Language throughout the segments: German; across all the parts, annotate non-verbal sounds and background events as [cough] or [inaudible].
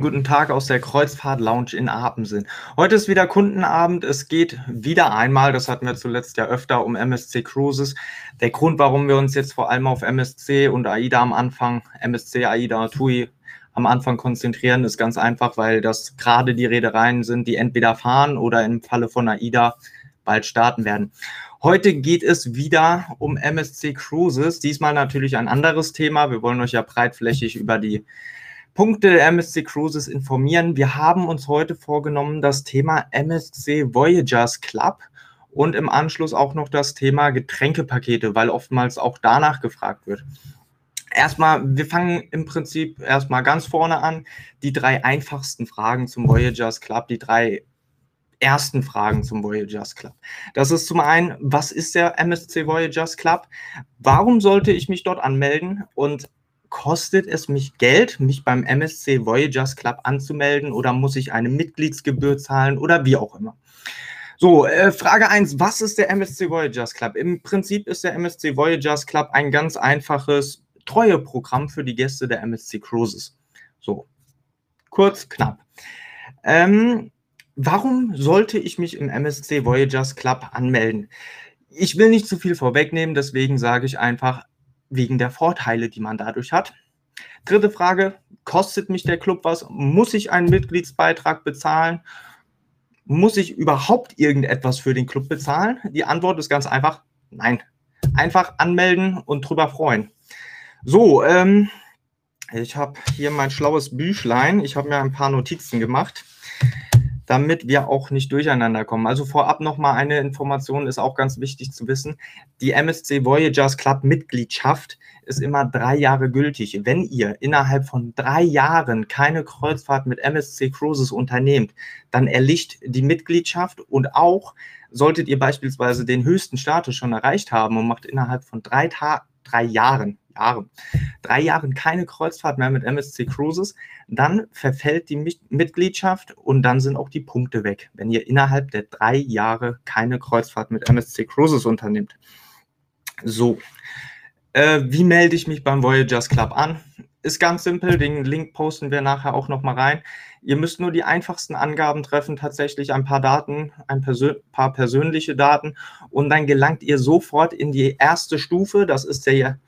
Guten Tag aus der Kreuzfahrt Lounge in Apensen. Heute ist wieder Kundenabend. Es geht wieder einmal, das hatten wir zuletzt ja öfter, um MSC Cruises. Der Grund, warum wir uns jetzt vor allem auf MSC und AIDA am Anfang, MSC, AIDA, TUI am Anfang konzentrieren, ist ganz einfach, weil das gerade die Reedereien sind, die entweder fahren oder im Falle von AIDA bald starten werden. Heute geht es wieder um MSC Cruises. Diesmal natürlich ein anderes Thema. Wir wollen euch ja breitflächig über die Punkte der MSC Cruises informieren. Wir haben uns heute vorgenommen, das Thema MSC Voyagers Club und im Anschluss auch noch das Thema Getränkepakete, weil oftmals auch danach gefragt wird. Erstmal, wir fangen im Prinzip erstmal ganz vorne an. Die drei einfachsten Fragen zum Voyagers Club, die drei ersten Fragen zum Voyagers Club. Das ist zum einen, was ist der MSC Voyagers Club? Warum sollte ich mich dort anmelden? Und kostet es mich Geld, mich beim MSC Voyagers Club anzumelden oder muss ich eine Mitgliedsgebühr zahlen oder wie auch immer? So, äh, Frage 1, was ist der MSC Voyagers Club? Im Prinzip ist der MSC Voyagers Club ein ganz einfaches Treueprogramm für die Gäste der MSC Cruises. So, kurz, knapp. Ähm, warum sollte ich mich im MSC Voyagers Club anmelden? Ich will nicht zu viel vorwegnehmen, deswegen sage ich einfach, wegen der Vorteile, die man dadurch hat. Dritte Frage, kostet mich der Club was? Muss ich einen Mitgliedsbeitrag bezahlen? Muss ich überhaupt irgendetwas für den Club bezahlen? Die Antwort ist ganz einfach, nein. Einfach anmelden und drüber freuen. So, ähm, ich habe hier mein schlaues Büchlein. Ich habe mir ein paar Notizen gemacht damit wir auch nicht durcheinander kommen. Also vorab nochmal eine Information ist auch ganz wichtig zu wissen. Die MSC Voyagers Club Mitgliedschaft ist immer drei Jahre gültig. Wenn ihr innerhalb von drei Jahren keine Kreuzfahrt mit MSC Cruises unternehmt, dann erlicht die Mitgliedschaft und auch solltet ihr beispielsweise den höchsten Status schon erreicht haben und macht innerhalb von drei, Ta drei Jahren Jahren, drei Jahren keine Kreuzfahrt mehr mit MSC Cruises, dann verfällt die Mitgliedschaft und dann sind auch die Punkte weg, wenn ihr innerhalb der drei Jahre keine Kreuzfahrt mit MSC Cruises unternimmt. So, äh, wie melde ich mich beim Voyagers Club an? Ist ganz simpel, den Link posten wir nachher auch nochmal rein. Ihr müsst nur die einfachsten Angaben treffen, tatsächlich ein paar Daten, ein Persön paar persönliche Daten und dann gelangt ihr sofort in die erste Stufe, das ist der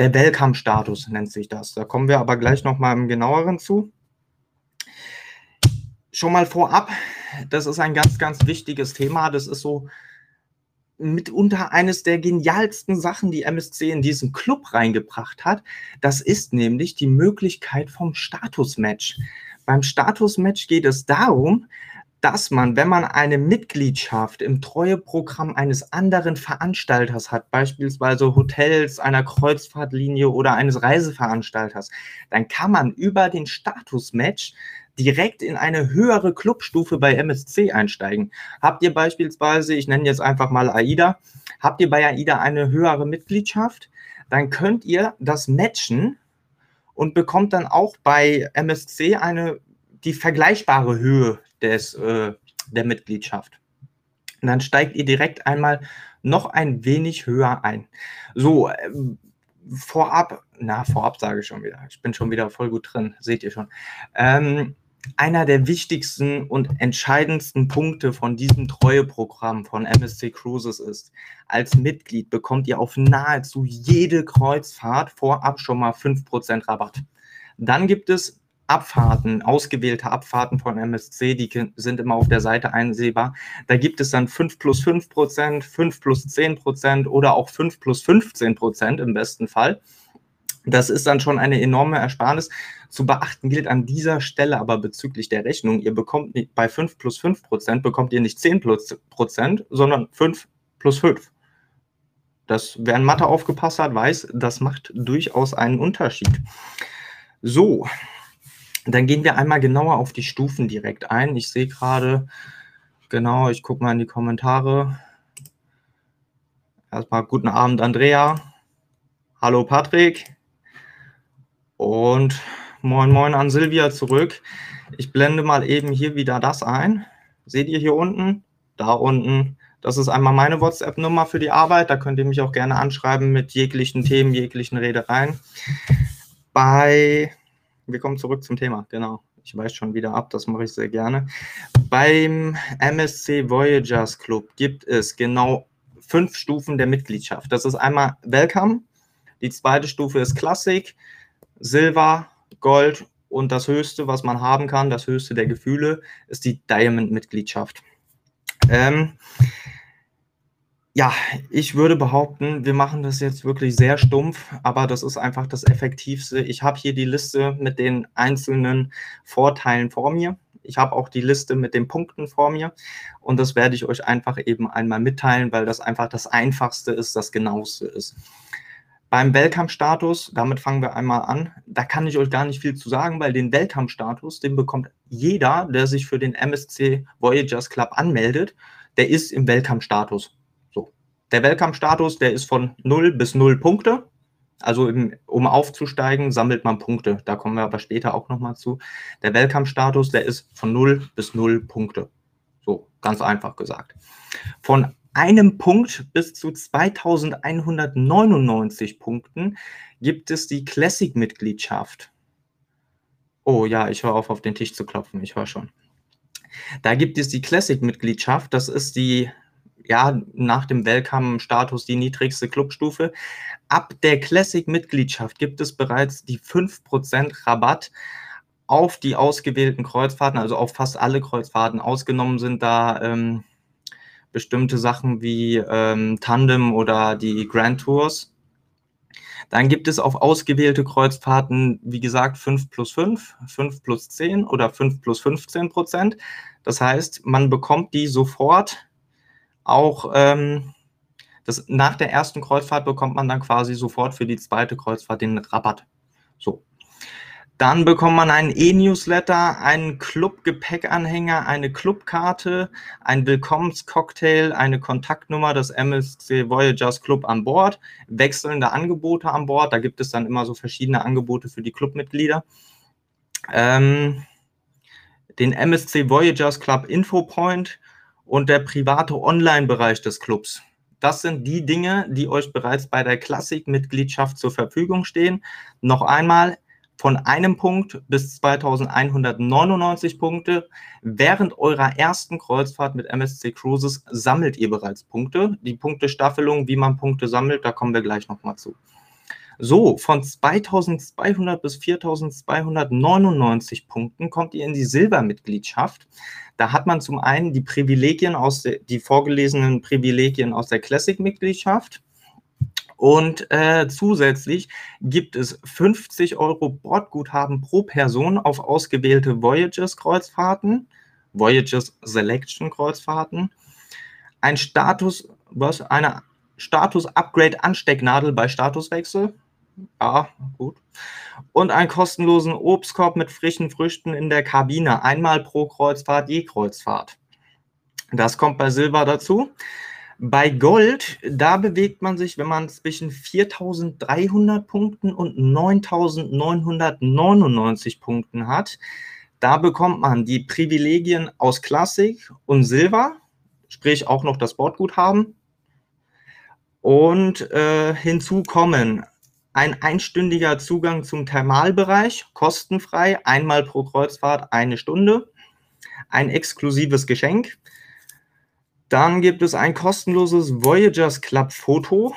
der Welcome-Status nennt sich das. Da kommen wir aber gleich nochmal im genaueren zu. Schon mal vorab, das ist ein ganz, ganz wichtiges Thema. Das ist so mitunter eines der genialsten Sachen, die MSC in diesen Club reingebracht hat. Das ist nämlich die Möglichkeit vom Status-Match. Beim Status-Match geht es darum, dass man, wenn man eine Mitgliedschaft im Treueprogramm eines anderen Veranstalters hat, beispielsweise Hotels, einer Kreuzfahrtlinie oder eines Reiseveranstalters, dann kann man über den Status-Match direkt in eine höhere Clubstufe bei MSC einsteigen. Habt ihr beispielsweise, ich nenne jetzt einfach mal AIDA, habt ihr bei AIDA eine höhere Mitgliedschaft, dann könnt ihr das matchen und bekommt dann auch bei MSC eine die vergleichbare Höhe des, äh, der Mitgliedschaft. Und dann steigt ihr direkt einmal noch ein wenig höher ein. So, äh, vorab, na, vorab sage ich schon wieder, ich bin schon wieder voll gut drin, seht ihr schon. Ähm, einer der wichtigsten und entscheidendsten Punkte von diesem Treueprogramm von MSC Cruises ist, als Mitglied bekommt ihr auf nahezu jede Kreuzfahrt vorab schon mal 5% Rabatt. Dann gibt es Abfahrten, ausgewählte Abfahrten von MSC, die sind immer auf der Seite einsehbar. Da gibt es dann 5 plus 5 Prozent, 5 plus 10 Prozent oder auch 5 plus 15 Prozent im besten Fall. Das ist dann schon eine enorme Ersparnis. Zu beachten gilt an dieser Stelle aber bezüglich der Rechnung, ihr bekommt bei 5 plus 5 Prozent bekommt ihr nicht 10 plus Prozent, sondern 5 plus 5. Das, wer in Mathe aufgepasst hat, weiß, das macht durchaus einen Unterschied. So, dann gehen wir einmal genauer auf die Stufen direkt ein. Ich sehe gerade, genau, ich gucke mal in die Kommentare. Erstmal guten Abend, Andrea. Hallo, Patrick. Und moin, moin an Silvia zurück. Ich blende mal eben hier wieder das ein. Seht ihr hier unten? Da unten. Das ist einmal meine WhatsApp-Nummer für die Arbeit. Da könnt ihr mich auch gerne anschreiben mit jeglichen Themen, jeglichen Redereien. Bei wir kommen zurück zum Thema, genau. Ich weiß schon wieder ab, das mache ich sehr gerne. Beim MSC Voyagers Club gibt es genau fünf Stufen der Mitgliedschaft. Das ist einmal Welcome, die zweite Stufe ist Classic, Silber, Gold und das höchste, was man haben kann, das höchste der Gefühle, ist die Diamond-Mitgliedschaft. Ähm, ja, ich würde behaupten, wir machen das jetzt wirklich sehr stumpf, aber das ist einfach das Effektivste. Ich habe hier die Liste mit den einzelnen Vorteilen vor mir. Ich habe auch die Liste mit den Punkten vor mir und das werde ich euch einfach eben einmal mitteilen, weil das einfach das Einfachste ist, das Genaueste ist. Beim Welcome-Status, damit fangen wir einmal an, da kann ich euch gar nicht viel zu sagen, weil den Welcome-Status, den bekommt jeder, der sich für den MSC Voyagers Club anmeldet, der ist im Welcome-Status. Der Welcome-Status, der ist von 0 bis 0 Punkte. Also im, um aufzusteigen, sammelt man Punkte. Da kommen wir aber später auch nochmal zu. Der Welcome-Status, der ist von 0 bis 0 Punkte. So, ganz einfach gesagt. Von einem Punkt bis zu 2199 Punkten gibt es die Classic-Mitgliedschaft. Oh ja, ich höre auf, auf den Tisch zu klopfen. Ich höre schon. Da gibt es die Classic-Mitgliedschaft. Das ist die ja, nach dem Welcome-Status die niedrigste Clubstufe. Ab der Classic-Mitgliedschaft gibt es bereits die 5% Rabatt auf die ausgewählten Kreuzfahrten, also auf fast alle Kreuzfahrten. Ausgenommen sind da ähm, bestimmte Sachen wie ähm, Tandem oder die Grand Tours. Dann gibt es auf ausgewählte Kreuzfahrten, wie gesagt, 5 plus 5, 5 plus 10 oder 5 plus 15 Prozent. Das heißt, man bekommt die sofort auch ähm, das, nach der ersten Kreuzfahrt bekommt man dann quasi sofort für die zweite Kreuzfahrt den Rabatt. So. Dann bekommt man einen E-Newsletter, einen Club-Gepäckanhänger, eine Clubkarte, ein Willkommenscocktail, eine Kontaktnummer des MSC Voyagers Club an Bord, wechselnde Angebote an Bord. Da gibt es dann immer so verschiedene Angebote für die Clubmitglieder. Ähm, den MSC Voyagers Club Infopoint und der private Online-Bereich des Clubs. Das sind die Dinge, die euch bereits bei der Klassik-Mitgliedschaft zur Verfügung stehen. Noch einmal, von einem Punkt bis 2199 Punkte. Während eurer ersten Kreuzfahrt mit MSC Cruises sammelt ihr bereits Punkte. Die Punktestaffelung, wie man Punkte sammelt, da kommen wir gleich nochmal zu. So, von 2200 bis 4299 Punkten kommt ihr in die Silbermitgliedschaft. Da hat man zum einen die Privilegien aus der, die vorgelesenen Privilegien aus der Classic-Mitgliedschaft. Und äh, zusätzlich gibt es 50 Euro Bordguthaben pro Person auf ausgewählte Voyages-Kreuzfahrten, Voyages Selection Kreuzfahrten, ein Status, was eine Status-Upgrade-Anstecknadel bei Statuswechsel. Ja, gut und einen kostenlosen Obstkorb mit frischen Früchten in der Kabine, einmal pro Kreuzfahrt je Kreuzfahrt. Das kommt bei Silber dazu. Bei Gold, da bewegt man sich, wenn man zwischen 4.300 Punkten und 9.999 Punkten hat. Da bekommt man die Privilegien aus Klassik und Silber, sprich auch noch das Bordguthaben. Und äh, hinzu kommen ein einstündiger Zugang zum Thermalbereich, kostenfrei, einmal pro Kreuzfahrt eine Stunde. Ein exklusives Geschenk. Dann gibt es ein kostenloses Voyagers Club Foto.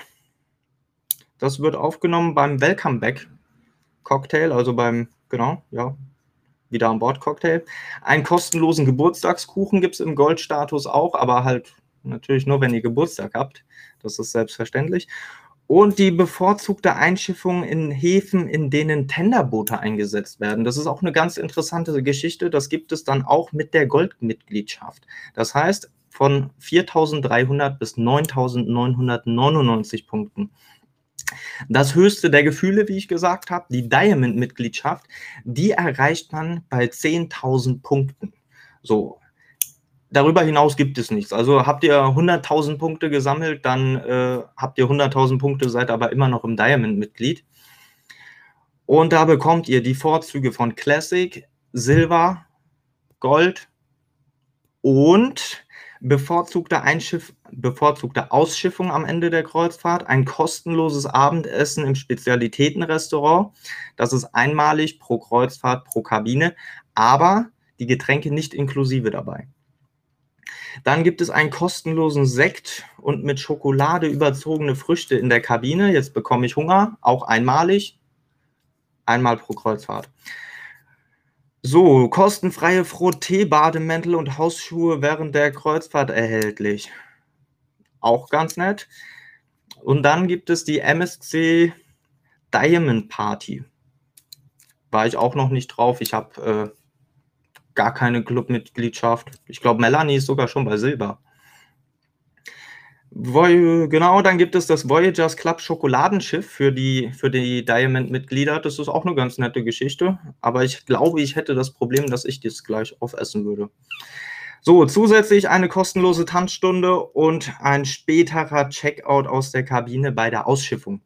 Das wird aufgenommen beim Welcome Back Cocktail, also beim, genau, ja, wieder an Bord Cocktail. Einen kostenlosen Geburtstagskuchen gibt es im Goldstatus auch, aber halt natürlich nur, wenn ihr Geburtstag habt. Das ist selbstverständlich und die bevorzugte Einschiffung in Häfen, in denen Tenderboote eingesetzt werden. Das ist auch eine ganz interessante Geschichte. Das gibt es dann auch mit der Goldmitgliedschaft. Das heißt, von 4.300 bis 9.999 Punkten. Das höchste der Gefühle, wie ich gesagt habe, die Diamond-Mitgliedschaft, die erreicht man bei 10.000 Punkten. So, darüber hinaus gibt es nichts. Also habt ihr 100.000 Punkte gesammelt, dann äh, habt ihr 100.000 Punkte, seid aber immer noch im Diamond-Mitglied. Und da bekommt ihr die Vorzüge von Classic, Silber, Gold und bevorzugte, Einschiff, bevorzugte Ausschiffung am Ende der Kreuzfahrt, ein kostenloses Abendessen im Spezialitätenrestaurant. Das ist einmalig pro Kreuzfahrt, pro Kabine. aber die Getränke nicht inklusive dabei. Dann gibt es einen kostenlosen Sekt und mit Schokolade überzogene Früchte in der Kabine. Jetzt bekomme ich Hunger, auch einmalig, einmal pro Kreuzfahrt. So, kostenfreie Frotté-Bademäntel und Hausschuhe während der Kreuzfahrt erhältlich. Auch ganz nett. Und dann gibt es die MSC Diamond Party. War ich auch noch nicht drauf. Ich habe äh, gar keine Clubmitgliedschaft. Ich glaube, Melanie ist sogar schon bei Silber. Genau, dann gibt es das Voyagers Club Schokoladenschiff für die, für die Diamond-Mitglieder. Das ist auch eine ganz nette Geschichte. Aber ich glaube, ich hätte das Problem, dass ich das gleich aufessen würde. So, zusätzlich eine kostenlose Tanzstunde und ein späterer Checkout aus der Kabine bei der Ausschiffung.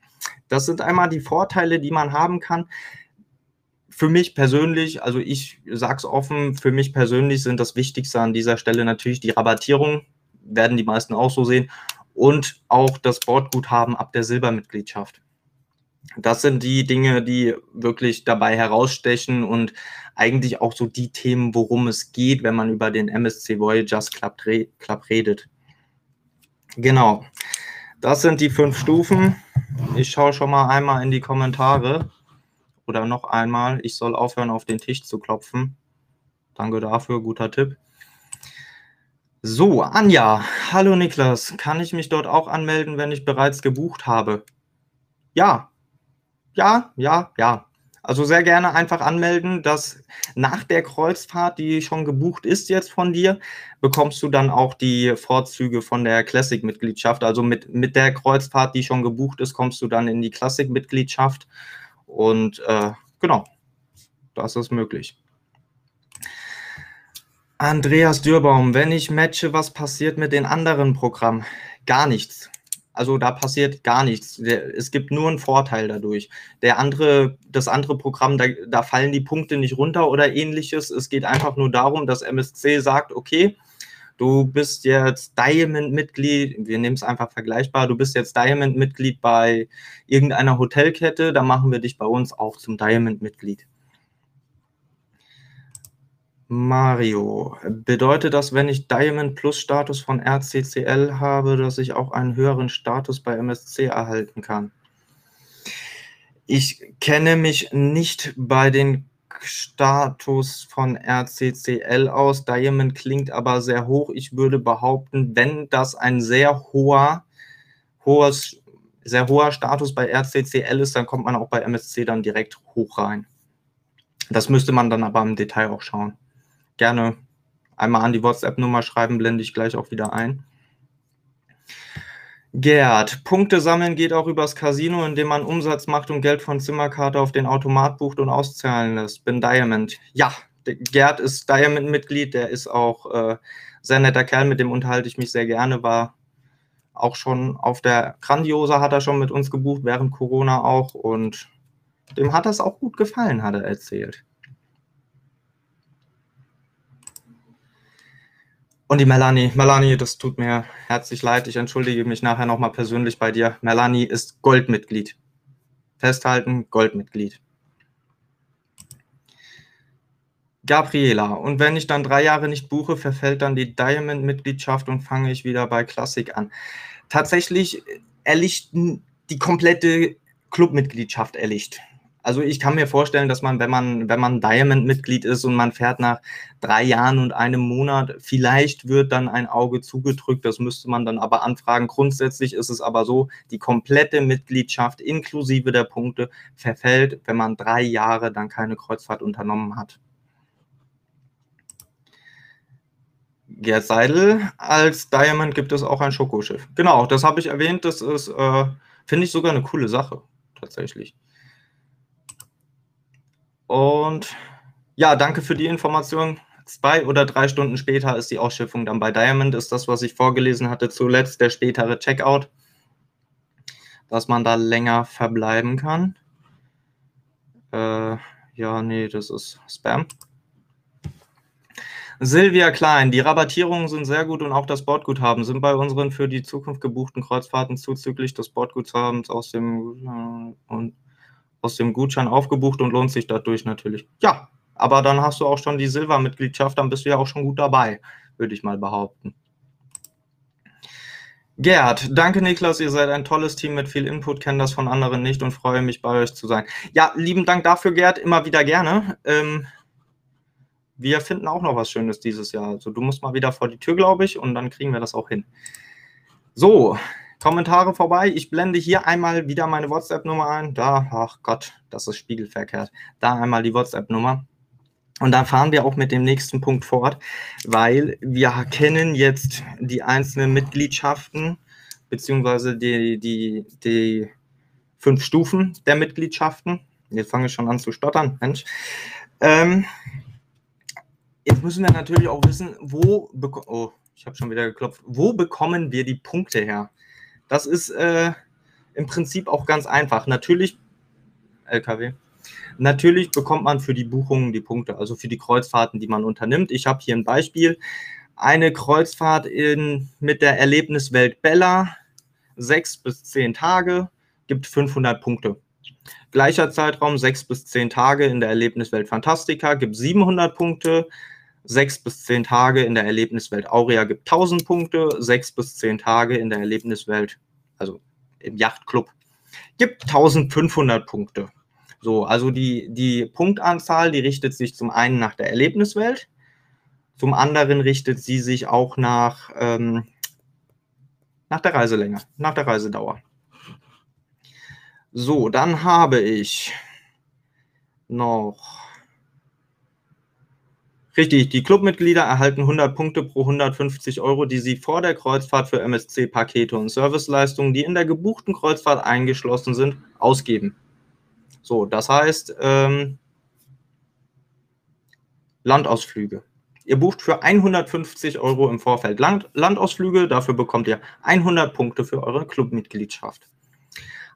Das sind einmal die Vorteile, die man haben kann. Für mich persönlich, also ich sage es offen, für mich persönlich sind das Wichtigste an dieser Stelle natürlich die Rabattierung, werden die meisten auch so sehen, und auch das Bordguthaben ab der Silbermitgliedschaft. Das sind die Dinge, die wirklich dabei herausstechen und eigentlich auch so die Themen, worum es geht, wenn man über den MSC Voyagers Club, Club redet. Genau. Das sind die fünf Stufen. Ich schaue schon mal einmal in die Kommentare. Oder noch einmal. Ich soll aufhören, auf den Tisch zu klopfen. Danke dafür, guter Tipp. So, Anja. Hallo Niklas. Kann ich mich dort auch anmelden, wenn ich bereits gebucht habe? Ja. Ja, ja, ja. Also sehr gerne einfach anmelden, dass nach der Kreuzfahrt, die schon gebucht ist jetzt von dir, bekommst du dann auch die Vorzüge von der Classic-Mitgliedschaft. Also mit, mit der Kreuzfahrt, die schon gebucht ist, kommst du dann in die Classic-Mitgliedschaft. Und äh, genau, das ist möglich. Andreas Dürbaum, wenn ich matche, was passiert mit den anderen Programmen? Gar nichts. Also da passiert gar nichts. Es gibt nur einen Vorteil dadurch. Der andere, das andere Programm, da, da fallen die Punkte nicht runter oder ähnliches. Es geht einfach nur darum, dass MSC sagt, okay, du bist jetzt Diamond-Mitglied, wir nehmen es einfach vergleichbar, du bist jetzt Diamond-Mitglied bei irgendeiner Hotelkette, dann machen wir dich bei uns auch zum Diamond-Mitglied. Mario, bedeutet das, wenn ich Diamond Plus Status von RCCL habe, dass ich auch einen höheren Status bei MSC erhalten kann? Ich kenne mich nicht bei den Status von RCCL aus. Diamond klingt aber sehr hoch. Ich würde behaupten, wenn das ein sehr hoher, hohes, sehr hoher Status bei RCCL ist, dann kommt man auch bei MSC dann direkt hoch rein. Das müsste man dann aber im Detail auch schauen gerne einmal an die WhatsApp-Nummer schreiben, blende ich gleich auch wieder ein. Gerd, Punkte sammeln geht auch übers Casino, indem man Umsatz macht und Geld von Zimmerkarte auf den Automat bucht und auszahlen lässt. Bin Diamond. Ja, Gerd ist Diamond-Mitglied, der ist auch äh, sehr netter Kerl, mit dem unterhalte ich mich sehr gerne, war auch schon auf der Grandiosa, hat er schon mit uns gebucht, während Corona auch und dem hat das auch gut gefallen, hat er erzählt. Und die Melanie, Melanie, das tut mir herzlich leid. Ich entschuldige mich nachher nochmal persönlich bei dir. Melanie ist Goldmitglied. Festhalten, Goldmitglied. Gabriela, und wenn ich dann drei Jahre nicht buche, verfällt dann die Diamond-Mitgliedschaft und fange ich wieder bei Classic an. Tatsächlich erlicht die komplette Clubmitgliedschaft erlicht. Also ich kann mir vorstellen, dass man, wenn man, wenn man Diamond-Mitglied ist und man fährt nach drei Jahren und einem Monat, vielleicht wird dann ein Auge zugedrückt. Das müsste man dann aber anfragen. Grundsätzlich ist es aber so, die komplette Mitgliedschaft inklusive der Punkte verfällt, wenn man drei Jahre dann keine Kreuzfahrt unternommen hat. Gerd Seidel, als Diamond gibt es auch ein Schokoschiff. Genau, das habe ich erwähnt. Das ist, äh, finde ich sogar eine coole Sache, tatsächlich. Und ja, danke für die Information. Zwei oder drei Stunden später ist die Ausschiffung dann bei Diamond, ist das, was ich vorgelesen hatte, zuletzt der spätere Checkout, dass man da länger verbleiben kann. Äh, ja, nee, das ist Spam. Silvia Klein, die Rabattierungen sind sehr gut und auch das Bordguthaben sind bei unseren für die Zukunft gebuchten Kreuzfahrten zuzüglich des Bordguthabens aus dem äh, und aus dem Gutschein aufgebucht und lohnt sich dadurch natürlich. Ja, aber dann hast du auch schon die Silbermitgliedschaft, dann bist du ja auch schon gut dabei, würde ich mal behaupten. Gerd, danke Niklas, ihr seid ein tolles Team mit viel Input, kenne das von anderen nicht und freue mich bei euch zu sein. Ja, lieben Dank dafür, Gerd, immer wieder gerne. Ähm, wir finden auch noch was Schönes dieses Jahr. Also du musst mal wieder vor die Tür, glaube ich, und dann kriegen wir das auch hin. So, Kommentare vorbei. Ich blende hier einmal wieder meine WhatsApp-Nummer ein. Da, ach Gott, das ist spiegelverkehrt. Da einmal die WhatsApp-Nummer. Und dann fahren wir auch mit dem nächsten Punkt fort, weil wir kennen jetzt die einzelnen Mitgliedschaften, beziehungsweise die, die, die fünf Stufen der Mitgliedschaften. Jetzt fange ich schon an zu stottern, Mensch. Ähm, jetzt müssen wir natürlich auch wissen, wo, oh, ich habe schon wieder geklopft, wo bekommen wir die Punkte her? Das ist äh, im Prinzip auch ganz einfach. Natürlich, LKW. Natürlich bekommt man für die Buchungen die Punkte, also für die Kreuzfahrten, die man unternimmt. Ich habe hier ein Beispiel. Eine Kreuzfahrt in, mit der Erlebniswelt Bella, sechs bis zehn Tage, gibt 500 Punkte. Gleicher Zeitraum, sechs bis zehn Tage in der Erlebniswelt Fantastica, gibt 700 Punkte. Sechs bis zehn Tage in der Erlebniswelt Aurea gibt 1000 Punkte. Sechs bis zehn Tage in der Erlebniswelt, also im Yachtclub, gibt 1500 Punkte. So, also die, die Punktanzahl, die richtet sich zum einen nach der Erlebniswelt, zum anderen richtet sie sich auch nach, ähm, nach der Reiselänge, nach der Reisedauer. So, dann habe ich noch Richtig, die Clubmitglieder erhalten 100 Punkte pro 150 Euro, die sie vor der Kreuzfahrt für MSC-Pakete und Serviceleistungen, die in der gebuchten Kreuzfahrt eingeschlossen sind, ausgeben. So, das heißt, ähm, Landausflüge. Ihr bucht für 150 Euro im Vorfeld Land Landausflüge, dafür bekommt ihr 100 Punkte für eure Clubmitgliedschaft.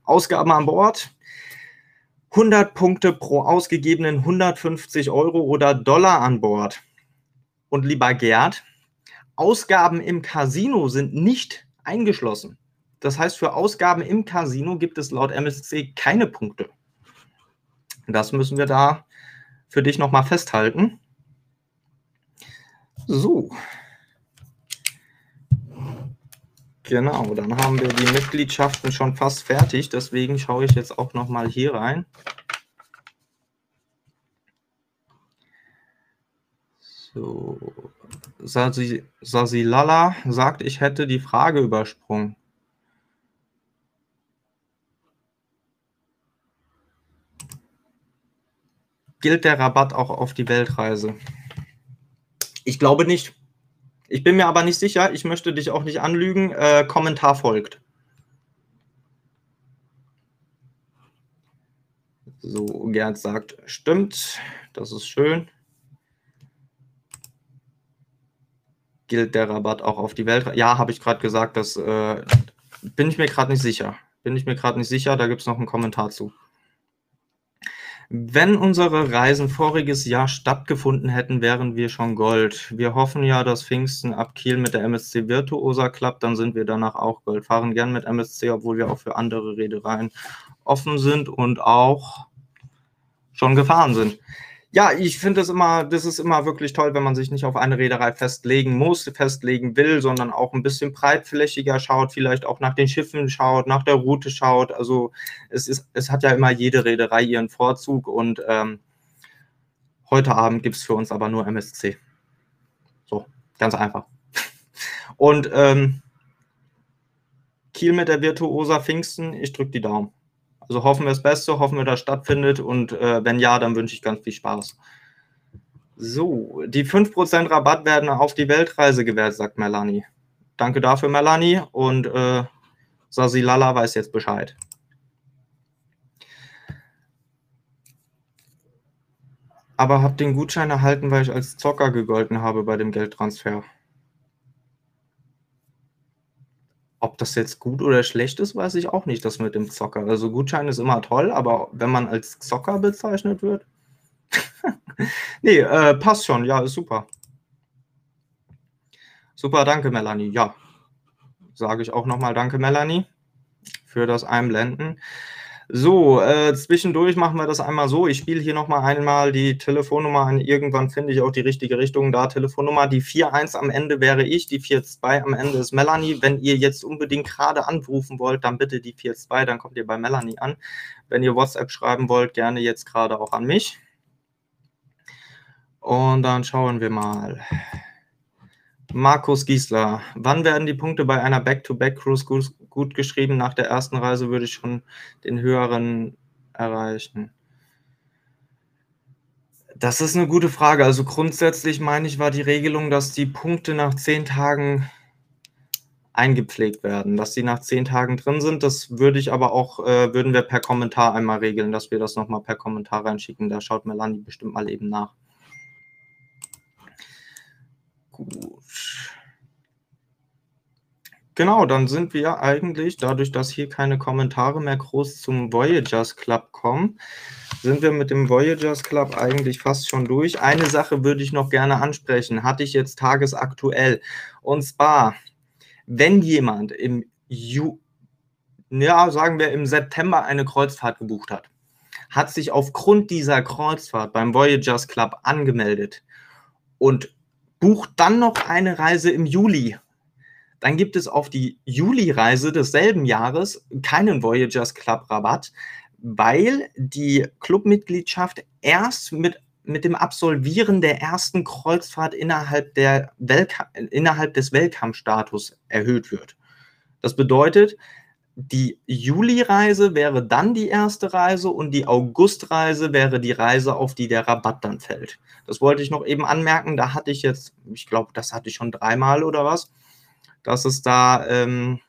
Ausgaben an Bord. 100 Punkte pro ausgegebenen 150 Euro oder Dollar an Bord. Und lieber Gerd, Ausgaben im Casino sind nicht eingeschlossen. Das heißt, für Ausgaben im Casino gibt es laut MSC keine Punkte. Das müssen wir da für dich nochmal festhalten. So, Genau, dann haben wir die Mitgliedschaften schon fast fertig. Deswegen schaue ich jetzt auch noch mal hier rein. So, Sasi, Sasilala sagt, ich hätte die Frage übersprungen. Gilt der Rabatt auch auf die Weltreise? Ich glaube nicht. Ich bin mir aber nicht sicher, ich möchte dich auch nicht anlügen. Äh, Kommentar folgt. So, Gerd sagt, stimmt, das ist schön. Gilt der Rabatt auch auf die Welt? Ja, habe ich gerade gesagt, das äh, bin ich mir gerade nicht sicher. Bin ich mir gerade nicht sicher, da gibt es noch einen Kommentar zu. Wenn unsere Reisen voriges Jahr stattgefunden hätten, wären wir schon Gold. Wir hoffen ja, dass Pfingsten ab Kiel mit der MSC Virtuosa klappt, dann sind wir danach auch Gold. Fahren gern mit MSC, obwohl wir auch für andere Reedereien offen sind und auch schon gefahren sind. Ja, ich finde es immer, das ist immer wirklich toll, wenn man sich nicht auf eine Reederei festlegen muss, festlegen will, sondern auch ein bisschen breitflächiger schaut, vielleicht auch nach den Schiffen schaut, nach der Route schaut. Also es ist, es hat ja immer jede Reederei ihren Vorzug und ähm, heute Abend gibt es für uns aber nur MSC. So, ganz einfach. Und ähm, Kiel mit der Virtuosa Pfingsten, ich drücke die Daumen. Also hoffen wir das Beste, hoffen wir, dass stattfindet und äh, wenn ja, dann wünsche ich ganz viel Spaß. So, die 5% Rabatt werden auf die Weltreise gewährt, sagt Melanie. Danke dafür, Melanie. Und äh, Sasilala weiß jetzt Bescheid. Aber habe den Gutschein erhalten, weil ich als Zocker gegolten habe bei dem Geldtransfer. Ob das jetzt gut oder schlecht ist, weiß ich auch nicht, das mit dem Zocker. Also Gutschein ist immer toll, aber wenn man als Zocker bezeichnet wird. [laughs] nee, äh, passt schon, ja, ist super. Super, danke, Melanie. Ja, sage ich auch nochmal danke, Melanie, für das Einblenden. So, äh, zwischendurch machen wir das einmal so. Ich spiele hier nochmal einmal die Telefonnummer an. Irgendwann finde ich auch die richtige Richtung da. Telefonnummer, die 4.1 am Ende wäre ich, die 4.2 am Ende ist Melanie. Wenn ihr jetzt unbedingt gerade anrufen wollt, dann bitte die 4.2, dann kommt ihr bei Melanie an. Wenn ihr WhatsApp schreiben wollt, gerne jetzt gerade auch an mich. Und dann schauen wir mal. Markus Giesler, wann werden die Punkte bei einer Back-to-Back-Cruise gut, gut, geschrieben? Nach der ersten Reise würde ich schon den höheren erreichen. Das ist eine gute Frage. Also grundsätzlich meine ich, war die Regelung, dass die Punkte nach zehn Tagen eingepflegt werden, dass sie nach zehn Tagen drin sind. Das würde ich aber auch, äh, würden wir per Kommentar einmal regeln, dass wir das nochmal per Kommentar reinschicken. Da schaut Melanie bestimmt mal eben nach. Genau, dann sind wir eigentlich, dadurch, dass hier keine Kommentare mehr groß zum Voyagers Club kommen, sind wir mit dem Voyagers Club eigentlich fast schon durch. Eine Sache würde ich noch gerne ansprechen, hatte ich jetzt tagesaktuell. Und zwar, wenn jemand im Ju ja, sagen wir im September eine Kreuzfahrt gebucht hat, hat sich aufgrund dieser Kreuzfahrt beim Voyagers Club angemeldet und bucht dann noch eine Reise im Juli. Dann gibt es auf die Juli-Reise desselben Jahres keinen Voyagers Club Rabatt, weil die Clubmitgliedschaft erst mit, mit dem Absolvieren der ersten Kreuzfahrt innerhalb, der innerhalb des Welcome-Status erhöht wird. Das bedeutet, die Juli-Reise wäre dann die erste Reise und die August-Reise wäre die Reise, auf die der Rabatt dann fällt. Das wollte ich noch eben anmerken. Da hatte ich jetzt, ich glaube, das hatte ich schon dreimal oder was, dass es da ähm,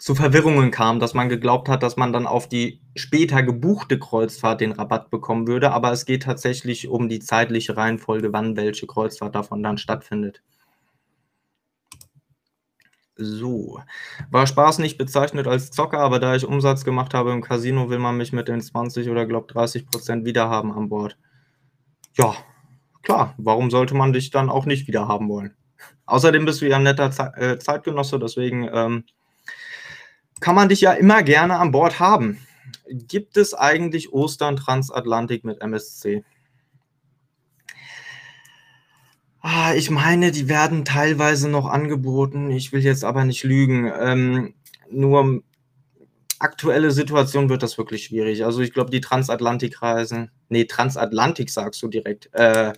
zu Verwirrungen kam, dass man geglaubt hat, dass man dann auf die später gebuchte Kreuzfahrt den Rabatt bekommen würde. Aber es geht tatsächlich um die zeitliche Reihenfolge, wann welche Kreuzfahrt davon dann stattfindet. So, war Spaß nicht bezeichnet als Zocker, aber da ich Umsatz gemacht habe im Casino, will man mich mit den 20 oder glaub 30 Prozent wiederhaben an Bord. Ja, klar, warum sollte man dich dann auch nicht wiederhaben wollen? Außerdem bist du ja ein netter Ze äh, Zeitgenosse, deswegen ähm, kann man dich ja immer gerne an Bord haben. Gibt es eigentlich Ostern Transatlantik mit MSC? Ah, ich meine, die werden teilweise noch angeboten. Ich will jetzt aber nicht lügen. Ähm, nur aktuelle Situation wird das wirklich schwierig. Also ich glaube, die Transatlantikreisen, nee, Transatlantik sagst du direkt, äh,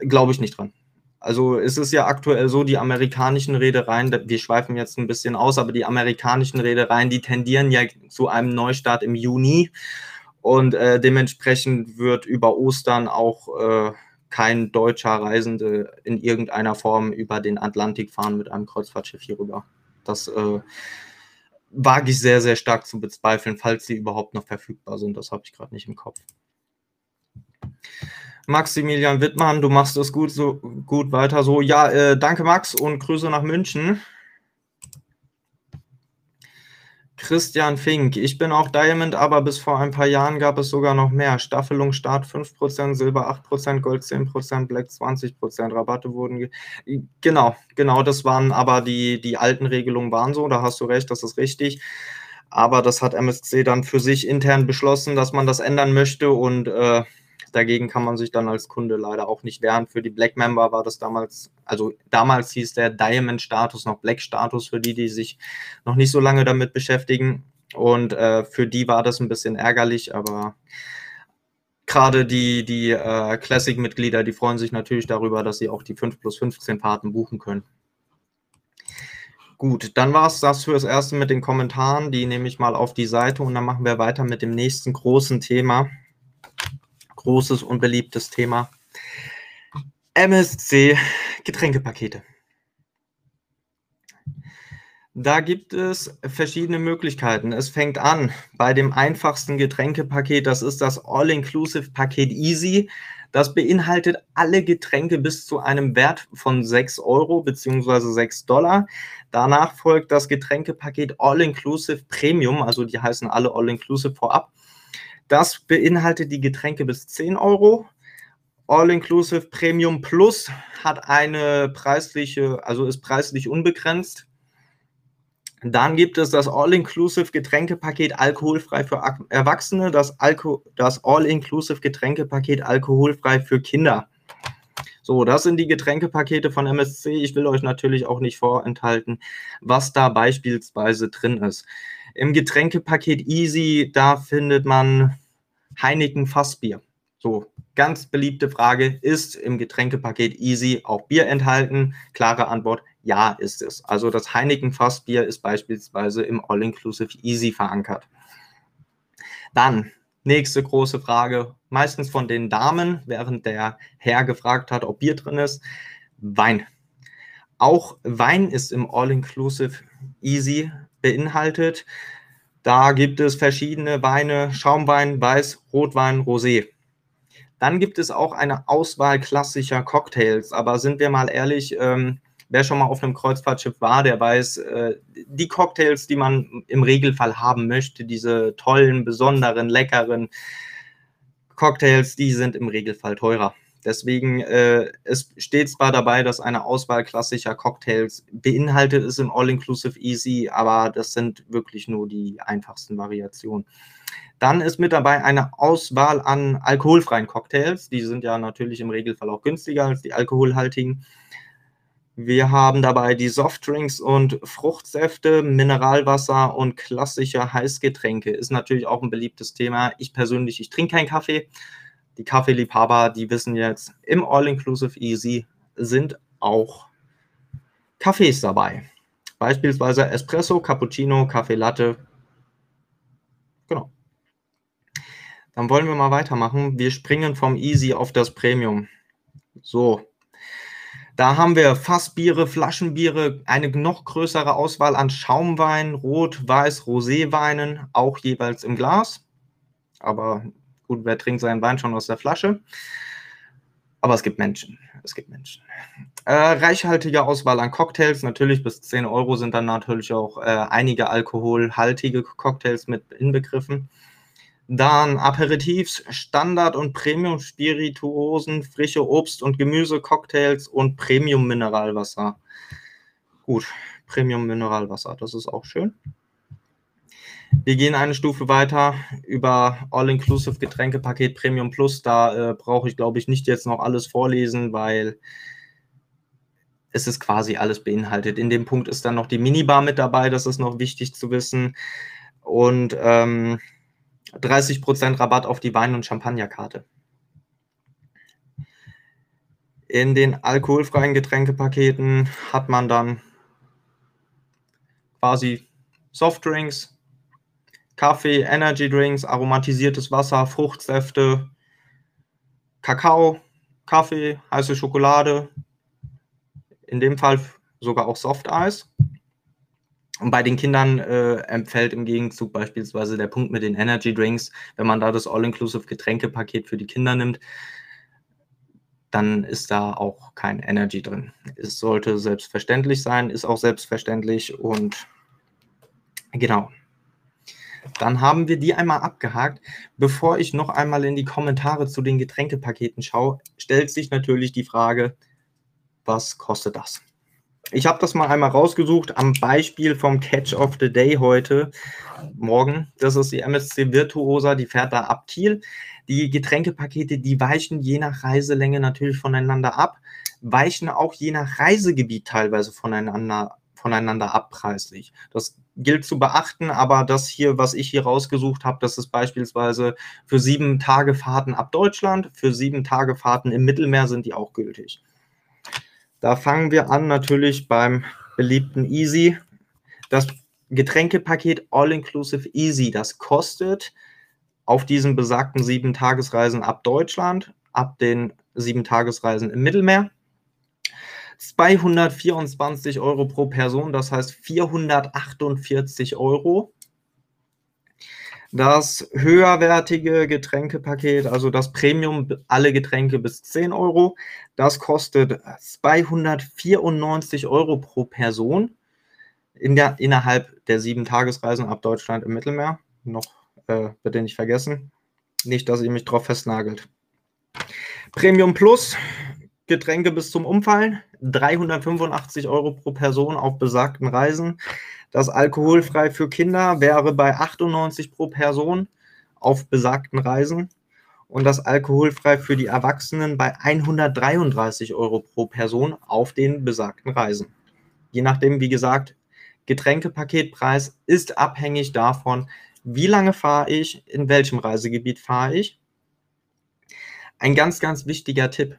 glaube ich nicht dran. Also es ist ja aktuell so, die amerikanischen Reedereien, wir schweifen jetzt ein bisschen aus, aber die amerikanischen Reedereien, die tendieren ja zu einem Neustart im Juni und äh, dementsprechend wird über Ostern auch äh, kein deutscher Reisende in irgendeiner Form über den Atlantik fahren mit einem Kreuzfahrtschiff hier rüber. Das äh, wage ich sehr, sehr stark zu bezweifeln, falls sie überhaupt noch verfügbar sind. Das habe ich gerade nicht im Kopf. Maximilian Wittmann, du machst es gut, so gut weiter so. Ja, äh, danke Max und Grüße nach München. Christian Fink, ich bin auch Diamond, aber bis vor ein paar Jahren gab es sogar noch mehr. Staffelung Start 5%, Silber 8%, Gold 10%, Black 20%. Rabatte wurden. Genau, genau, das waren aber die, die alten Regelungen waren so, da hast du recht, das ist richtig. Aber das hat MSC dann für sich intern beschlossen, dass man das ändern möchte und äh, Dagegen kann man sich dann als Kunde leider auch nicht wehren. Für die Black Member war das damals, also damals hieß der Diamond-Status noch Black-Status für die, die sich noch nicht so lange damit beschäftigen. Und äh, für die war das ein bisschen ärgerlich, aber gerade die, die äh, Classic-Mitglieder, die freuen sich natürlich darüber, dass sie auch die 5 plus 15 Fahrten buchen können. Gut, dann war es das für das Erste mit den Kommentaren. Die nehme ich mal auf die Seite und dann machen wir weiter mit dem nächsten großen Thema großes und beliebtes Thema. MSC Getränkepakete. Da gibt es verschiedene Möglichkeiten. Es fängt an bei dem einfachsten Getränkepaket, das ist das All-Inclusive-Paket Easy. Das beinhaltet alle Getränke bis zu einem Wert von 6 Euro bzw. 6 Dollar. Danach folgt das Getränkepaket All-Inclusive Premium, also die heißen alle All-Inclusive vorab. Das beinhaltet die Getränke bis 10 Euro. All-Inclusive Premium Plus hat eine preisliche, also ist preislich unbegrenzt. Dann gibt es das All-Inclusive Getränkepaket alkoholfrei für Erwachsene, das, Alko das All-Inclusive Getränkepaket alkoholfrei für Kinder. So, das sind die Getränkepakete von MSC. Ich will euch natürlich auch nicht vorenthalten, was da beispielsweise drin ist. Im Getränkepaket Easy, da findet man Heineken Fassbier. So, ganz beliebte Frage, ist im Getränkepaket Easy auch Bier enthalten? Klare Antwort, ja ist es. Also das Heineken Fassbier ist beispielsweise im All-Inclusive Easy verankert. Dann nächste große Frage, meistens von den Damen, während der Herr gefragt hat, ob Bier drin ist. Wein. Auch Wein ist im All-Inclusive Easy beinhaltet. Da gibt es verschiedene Weine, Schaumwein, Weiß, Rotwein, Rosé. Dann gibt es auch eine Auswahl klassischer Cocktails, aber sind wir mal ehrlich, ähm, wer schon mal auf einem Kreuzfahrtschiff war, der weiß, äh, die Cocktails, die man im Regelfall haben möchte, diese tollen, besonderen, leckeren Cocktails, die sind im Regelfall teurer. Deswegen äh, es steht zwar dabei, dass eine Auswahl klassischer Cocktails beinhaltet ist im All-Inclusive Easy, aber das sind wirklich nur die einfachsten Variationen. Dann ist mit dabei eine Auswahl an alkoholfreien Cocktails. Die sind ja natürlich im Regelfall auch günstiger als die alkoholhaltigen. Wir haben dabei die Softdrinks und Fruchtsäfte, Mineralwasser und klassische Heißgetränke. Ist natürlich auch ein beliebtes Thema. Ich persönlich, ich trinke keinen Kaffee. Die Kaffeeliebhaber, die wissen jetzt, im All-Inclusive Easy sind auch Kaffees dabei. Beispielsweise Espresso, Cappuccino, Kaffee Latte. Genau. Dann wollen wir mal weitermachen. Wir springen vom Easy auf das Premium. So, da haben wir Fassbiere, Flaschenbiere, eine noch größere Auswahl an Schaumwein, Rot, Weiß, Roséweinen, auch jeweils im Glas. Aber gut, wer trinkt seinen Wein schon aus der Flasche? Aber es gibt Menschen. Es gibt Menschen. Äh, reichhaltige Auswahl an Cocktails. Natürlich bis 10 Euro sind dann natürlich auch äh, einige alkoholhaltige Cocktails mit inbegriffen. Dann Aperitifs, Standard- und Premium-Spirituosen, frische Obst- und Gemüse-Cocktails und Premium-Mineralwasser. Gut, Premium-Mineralwasser, das ist auch schön. Wir gehen eine Stufe weiter über All-Inclusive Getränkepaket Premium Plus. Da äh, brauche ich, glaube ich, nicht jetzt noch alles vorlesen, weil es ist quasi alles beinhaltet. In dem Punkt ist dann noch die Minibar mit dabei, das ist noch wichtig zu wissen. Und ähm, 30% Rabatt auf die Wein- und Champagnerkarte. In den alkoholfreien Getränkepaketen hat man dann quasi Softdrinks, Kaffee, Energy Drinks, aromatisiertes Wasser, Fruchtsäfte, Kakao, Kaffee, heiße Schokolade, in dem Fall sogar auch Softeis. Und bei den Kindern äh, empfällt im Gegenzug beispielsweise der Punkt mit den Energy Drinks, wenn man da das All-Inclusive Getränkepaket für die Kinder nimmt, dann ist da auch kein Energy drin. Es sollte selbstverständlich sein, ist auch selbstverständlich und genau. Dann haben wir die einmal abgehakt. Bevor ich noch einmal in die Kommentare zu den Getränkepaketen schaue, stellt sich natürlich die Frage, was kostet das? Ich habe das mal einmal rausgesucht am Beispiel vom Catch of the Day heute, morgen. Das ist die MSC Virtuosa, die fährt da ab Thiel. Die Getränkepakete, die weichen je nach Reiselänge natürlich voneinander ab, weichen auch je nach Reisegebiet teilweise voneinander, voneinander ab preislich. Das gilt zu beachten, aber das hier, was ich hier rausgesucht habe, das ist beispielsweise für sieben Tage Fahrten ab Deutschland, für sieben Tage Fahrten im Mittelmeer sind die auch gültig. Da fangen wir an natürlich beim beliebten Easy. Das Getränkepaket All-Inclusive Easy, das kostet auf diesen besagten sieben Tagesreisen ab Deutschland, ab den sieben Tagesreisen im Mittelmeer, 224 Euro pro Person, das heißt 448 Euro. Das höherwertige Getränkepaket, also das Premium, alle Getränke bis 10 Euro, das kostet 294 Euro pro Person in der, innerhalb der sieben Tagesreisen ab Deutschland im Mittelmeer. Noch äh, bitte nicht vergessen. Nicht, dass ihr mich drauf festnagelt. Premium Plus, Getränke bis zum Umfallen, 385 Euro pro Person auf besagten Reisen. Das alkoholfrei für Kinder wäre bei 98 pro Person auf besagten Reisen und das alkoholfrei für die Erwachsenen bei 133 Euro pro Person auf den besagten Reisen. Je nachdem, wie gesagt, Getränkepaketpreis ist abhängig davon, wie lange fahre ich, in welchem Reisegebiet fahre ich. Ein ganz, ganz wichtiger Tipp.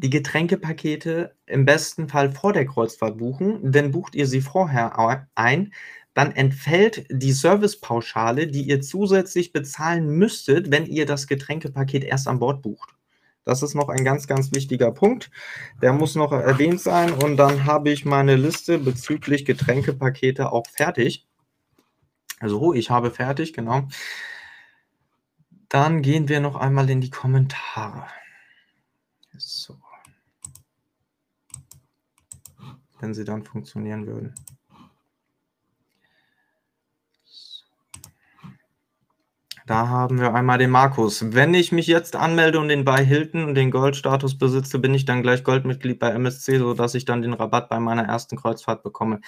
Die Getränkepakete im besten Fall vor der Kreuzfahrt buchen, denn bucht ihr sie vorher ein, dann entfällt die Servicepauschale, die ihr zusätzlich bezahlen müsstet, wenn ihr das Getränkepaket erst an Bord bucht. Das ist noch ein ganz, ganz wichtiger Punkt. Der muss noch erwähnt sein. Und dann habe ich meine Liste bezüglich Getränkepakete auch fertig. Also ich habe fertig, genau. Dann gehen wir noch einmal in die Kommentare. So. Wenn sie dann funktionieren würden. Da haben wir einmal den Markus. Wenn ich mich jetzt anmelde und den bei Hilton und den Goldstatus besitze, bin ich dann gleich Goldmitglied bei MSC, sodass ich dann den Rabatt bei meiner ersten Kreuzfahrt bekomme.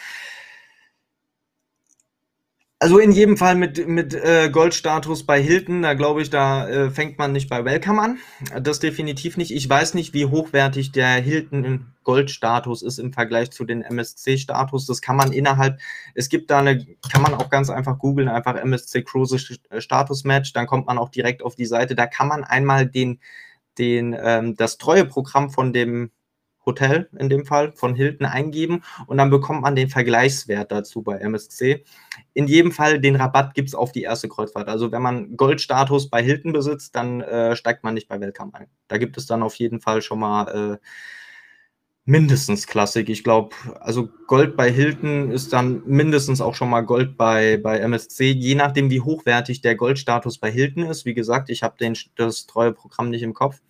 Also in jedem Fall mit, mit äh, Goldstatus bei Hilton, da glaube ich, da äh, fängt man nicht bei Welcome an. Das definitiv nicht. Ich weiß nicht, wie hochwertig der Hilton Goldstatus ist im Vergleich zu den MSC-Status. Das kann man innerhalb, es gibt da eine, kann man auch ganz einfach googeln, einfach MSC Cruise Status Match, dann kommt man auch direkt auf die Seite. Da kann man einmal den, den, ähm, das Treueprogramm von dem Hotel in dem Fall von Hilton eingeben und dann bekommt man den Vergleichswert dazu bei MSC. In jedem Fall den Rabatt gibt es auf die erste Kreuzfahrt. Also wenn man Goldstatus bei Hilton besitzt, dann äh, steigt man nicht bei Welcome ein. Da gibt es dann auf jeden Fall schon mal äh, mindestens Klassik. Ich glaube, also Gold bei Hilton ist dann mindestens auch schon mal Gold bei, bei MSC, je nachdem, wie hochwertig der Goldstatus bei Hilton ist. Wie gesagt, ich habe das treue Programm nicht im Kopf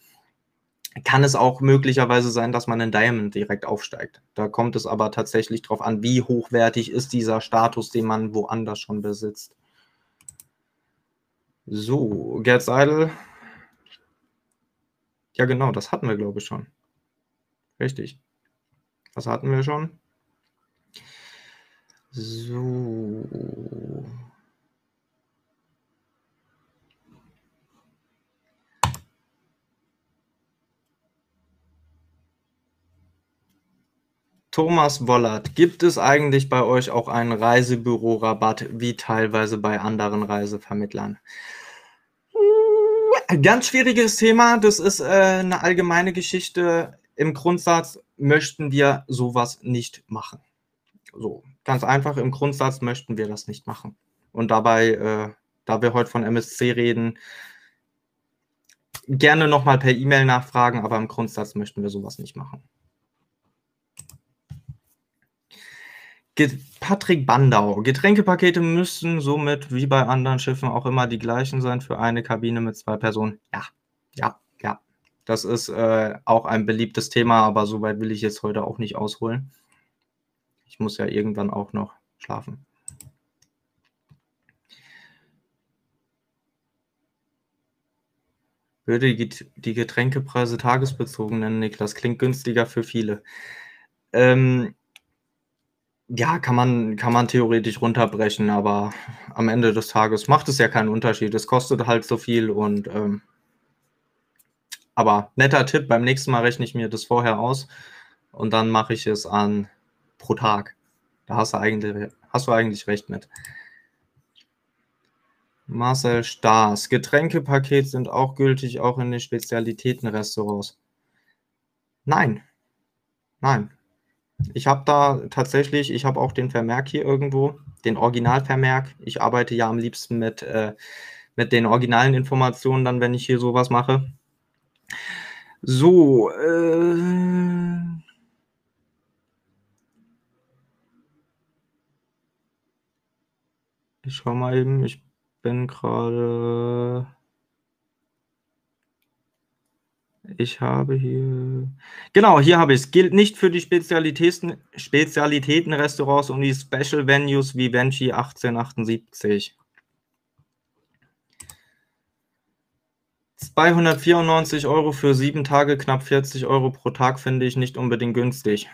kann es auch möglicherweise sein, dass man in Diamond direkt aufsteigt. Da kommt es aber tatsächlich darauf an, wie hochwertig ist dieser Status, den man woanders schon besitzt. So, Gerd Seidel. Ja, genau, das hatten wir, glaube ich, schon. Richtig. Was hatten wir schon? So. Thomas Wollert, gibt es eigentlich bei euch auch einen Reisebüro-Rabatt wie teilweise bei anderen Reisevermittlern? Ganz schwieriges Thema. Das ist äh, eine allgemeine Geschichte. Im Grundsatz möchten wir sowas nicht machen. So, ganz einfach, im Grundsatz möchten wir das nicht machen. Und dabei, äh, da wir heute von MSC reden, gerne nochmal per E-Mail nachfragen, aber im Grundsatz möchten wir sowas nicht machen. Patrick Bandau. Getränkepakete müssen somit wie bei anderen Schiffen auch immer die gleichen sein für eine Kabine mit zwei Personen. Ja, ja, ja. Das ist äh, auch ein beliebtes Thema, aber soweit will ich jetzt heute auch nicht ausholen. Ich muss ja irgendwann auch noch schlafen. Würde die Getränkepreise tagesbezogen nennen, Niklas, klingt günstiger für viele. Ähm, ja, kann man, kann man theoretisch runterbrechen, aber am Ende des Tages macht es ja keinen Unterschied. Es kostet halt so viel und ähm, aber netter Tipp, beim nächsten Mal rechne ich mir das vorher aus und dann mache ich es an pro Tag. Da hast du eigentlich, hast du eigentlich recht mit. Marcel Staas. Getränkepaket sind auch gültig, auch in den Spezialitätenrestaurants. Nein. Nein. Ich habe da tatsächlich, ich habe auch den Vermerk hier irgendwo, den Originalvermerk. Ich arbeite ja am liebsten mit, äh, mit den originalen Informationen dann, wenn ich hier sowas mache. So, äh, ich schau mal eben, ich bin gerade. Ich habe hier. Genau, hier habe ich es. Gilt nicht für die Spezialitäten, Spezialitätenrestaurants und die Special Venues wie Venchi 1878. 294 Euro für sieben Tage, knapp 40 Euro pro Tag finde ich nicht unbedingt günstig.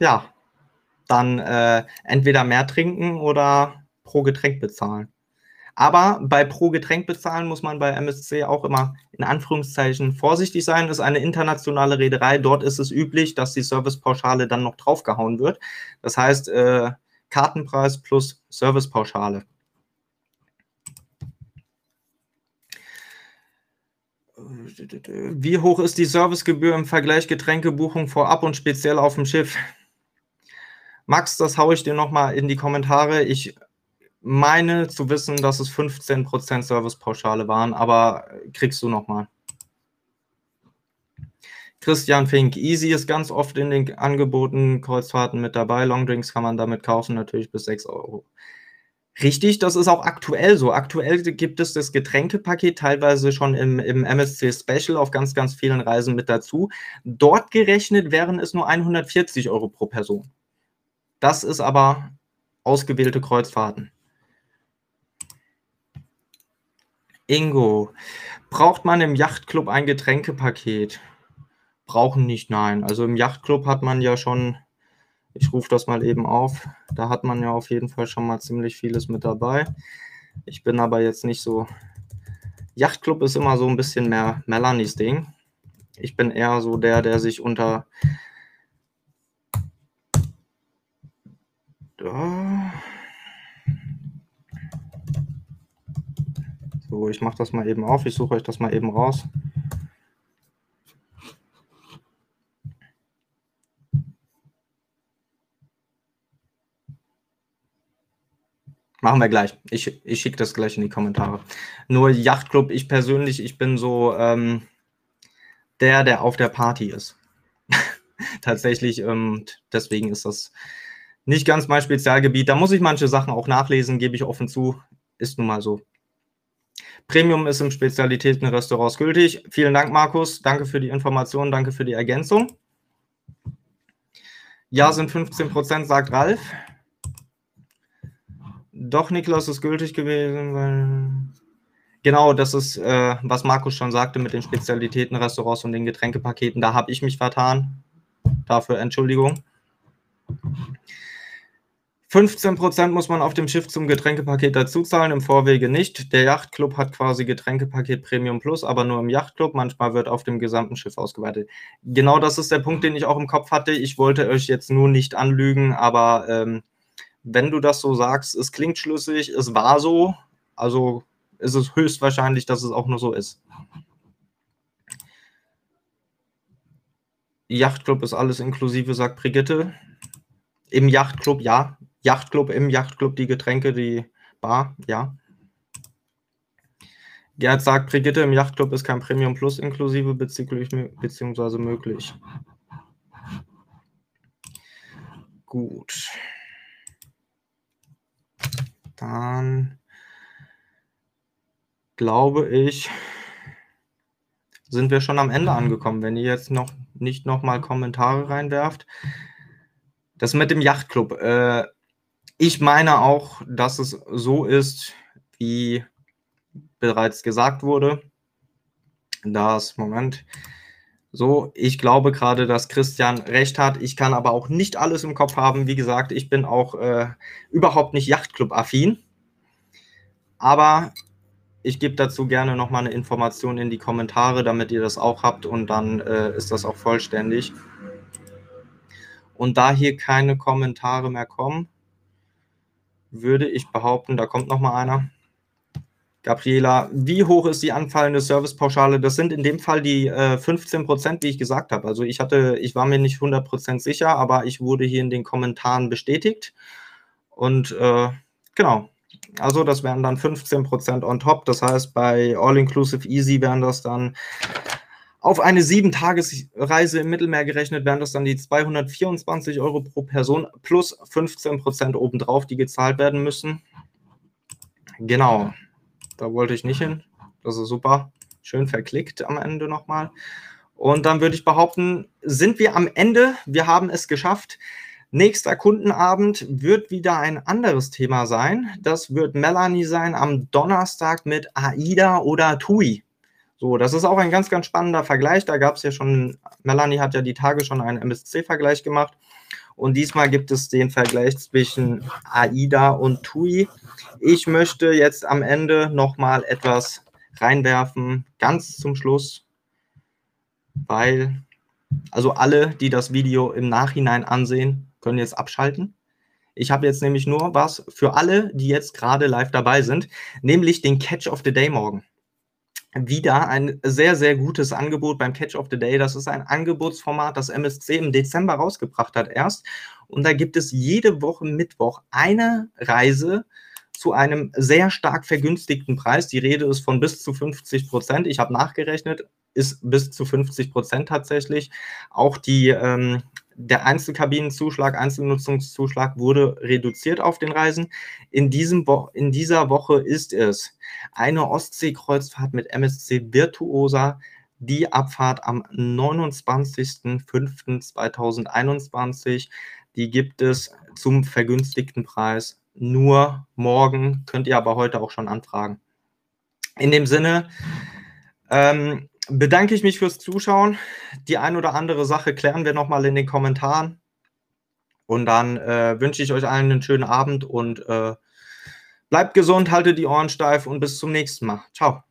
Ja, dann äh, entweder mehr trinken oder pro Getränk bezahlen. Aber bei pro Getränk bezahlen muss man bei MSC auch immer in Anführungszeichen vorsichtig sein. Das ist eine internationale Reederei. Dort ist es üblich, dass die Servicepauschale dann noch draufgehauen wird. Das heißt, äh, Kartenpreis plus Servicepauschale. Wie hoch ist die Servicegebühr im Vergleich Getränkebuchung vorab und speziell auf dem Schiff? Max, das haue ich dir nochmal in die Kommentare. Ich meine zu wissen, dass es 15% Servicepauschale waren, aber kriegst du nochmal. Christian Fink, Easy ist ganz oft in den Angeboten Kreuzfahrten mit dabei. Longdrinks kann man damit kaufen, natürlich bis 6 Euro. Richtig, das ist auch aktuell so. Aktuell gibt es das Getränkepaket teilweise schon im, im MSC Special auf ganz, ganz vielen Reisen mit dazu. Dort gerechnet wären es nur 140 Euro pro Person. Das ist aber ausgewählte Kreuzfahrten. Ingo, braucht man im Yachtclub ein Getränkepaket? Brauchen nicht, nein. Also im Yachtclub hat man ja schon, ich rufe das mal eben auf, da hat man ja auf jeden Fall schon mal ziemlich vieles mit dabei. Ich bin aber jetzt nicht so. Yachtclub ist immer so ein bisschen mehr Melanies Ding. Ich bin eher so der, der sich unter. Da Ich mache das mal eben auf. Ich suche euch das mal eben raus. Machen wir gleich. Ich, ich schicke das gleich in die Kommentare. Nur Yachtclub, ich persönlich, ich bin so ähm, der, der auf der Party ist. [laughs] Tatsächlich, ähm, deswegen ist das nicht ganz mein Spezialgebiet. Da muss ich manche Sachen auch nachlesen, gebe ich offen zu. Ist nun mal so. Premium ist im Spezialitätenrestaurant gültig. Vielen Dank, Markus. Danke für die Information, danke für die Ergänzung. Ja, sind 15 Prozent, sagt Ralf. Doch, Niklas ist gültig gewesen, weil. Genau, das ist, äh, was Markus schon sagte mit den Spezialitätenrestaurants und den Getränkepaketen. Da habe ich mich vertan. Dafür Entschuldigung. 15% muss man auf dem Schiff zum Getränkepaket dazu zahlen, im Vorwege nicht. Der Yachtclub hat quasi Getränkepaket Premium Plus, aber nur im Yachtclub. Manchmal wird auf dem gesamten Schiff ausgeweitet. Genau das ist der Punkt, den ich auch im Kopf hatte. Ich wollte euch jetzt nur nicht anlügen, aber ähm, wenn du das so sagst, es klingt schlüssig, es war so, also ist es höchstwahrscheinlich, dass es auch nur so ist. Yachtclub ist alles inklusive, sagt Brigitte. Im Yachtclub, ja, Yachtclub, im Yachtclub die Getränke, die Bar, ja. Gerd sagt, Brigitte, im Yachtclub ist kein Premium Plus inklusive beziehungsweise möglich. Gut. Dann glaube ich, sind wir schon am Ende angekommen. Wenn ihr jetzt noch nicht nochmal Kommentare reinwerft. Das mit dem Yachtclub. Äh, ich meine auch, dass es so ist, wie bereits gesagt wurde. Das, Moment. So, ich glaube gerade, dass Christian recht hat. Ich kann aber auch nicht alles im Kopf haben. Wie gesagt, ich bin auch äh, überhaupt nicht Yachtclub-affin. Aber ich gebe dazu gerne nochmal eine Information in die Kommentare, damit ihr das auch habt und dann äh, ist das auch vollständig. Und da hier keine Kommentare mehr kommen, würde ich behaupten, da kommt noch mal einer. Gabriela, wie hoch ist die anfallende Servicepauschale? Das sind in dem Fall die äh, 15 Prozent, die ich gesagt habe. Also ich hatte, ich war mir nicht 100 Prozent sicher, aber ich wurde hier in den Kommentaren bestätigt. Und äh, genau, also das wären dann 15 Prozent on top. Das heißt, bei All-Inclusive Easy wären das dann auf eine Sieben-Tages-Reise im Mittelmeer gerechnet wären das dann die 224 Euro pro Person plus 15 Prozent obendrauf, die gezahlt werden müssen. Genau, da wollte ich nicht hin. Das ist super. Schön verklickt am Ende nochmal. Und dann würde ich behaupten, sind wir am Ende. Wir haben es geschafft. Nächster Kundenabend wird wieder ein anderes Thema sein. Das wird Melanie sein am Donnerstag mit AIDA oder TUI. So, das ist auch ein ganz, ganz spannender Vergleich. Da gab es ja schon, Melanie hat ja die Tage schon einen MSC-Vergleich gemacht. Und diesmal gibt es den Vergleich zwischen AIDA und TUI. Ich möchte jetzt am Ende nochmal etwas reinwerfen, ganz zum Schluss, weil also alle, die das Video im Nachhinein ansehen, können jetzt abschalten. Ich habe jetzt nämlich nur was für alle, die jetzt gerade live dabei sind, nämlich den Catch of the Day morgen. Wieder ein sehr, sehr gutes Angebot beim Catch of the Day. Das ist ein Angebotsformat, das MSC im Dezember rausgebracht hat erst. Und da gibt es jede Woche Mittwoch eine Reise zu einem sehr stark vergünstigten Preis. Die Rede ist von bis zu 50 Prozent. Ich habe nachgerechnet, ist bis zu 50 Prozent tatsächlich. Auch die, ähm, der Einzelkabinenzuschlag, Einzelnutzungszuschlag wurde reduziert auf den Reisen. In, diesem Wo in dieser Woche ist es eine Ostseekreuzfahrt mit MSC Virtuosa, die Abfahrt am 29.05.2021. Die gibt es zum vergünstigten Preis nur morgen, könnt ihr aber heute auch schon anfragen. In dem Sinne ähm, bedanke ich mich fürs Zuschauen. Die ein oder andere Sache klären wir nochmal in den Kommentaren. Und dann äh, wünsche ich euch allen einen schönen Abend und äh, bleibt gesund, haltet die Ohren steif und bis zum nächsten Mal. Ciao.